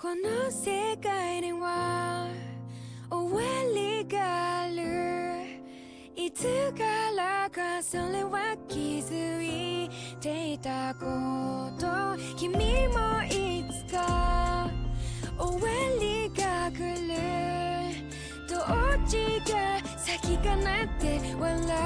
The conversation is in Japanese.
この世界には終わりがある。いつからかそれは気づいていたこと。君もいつか終わりが来る。どっちが先かなって笑う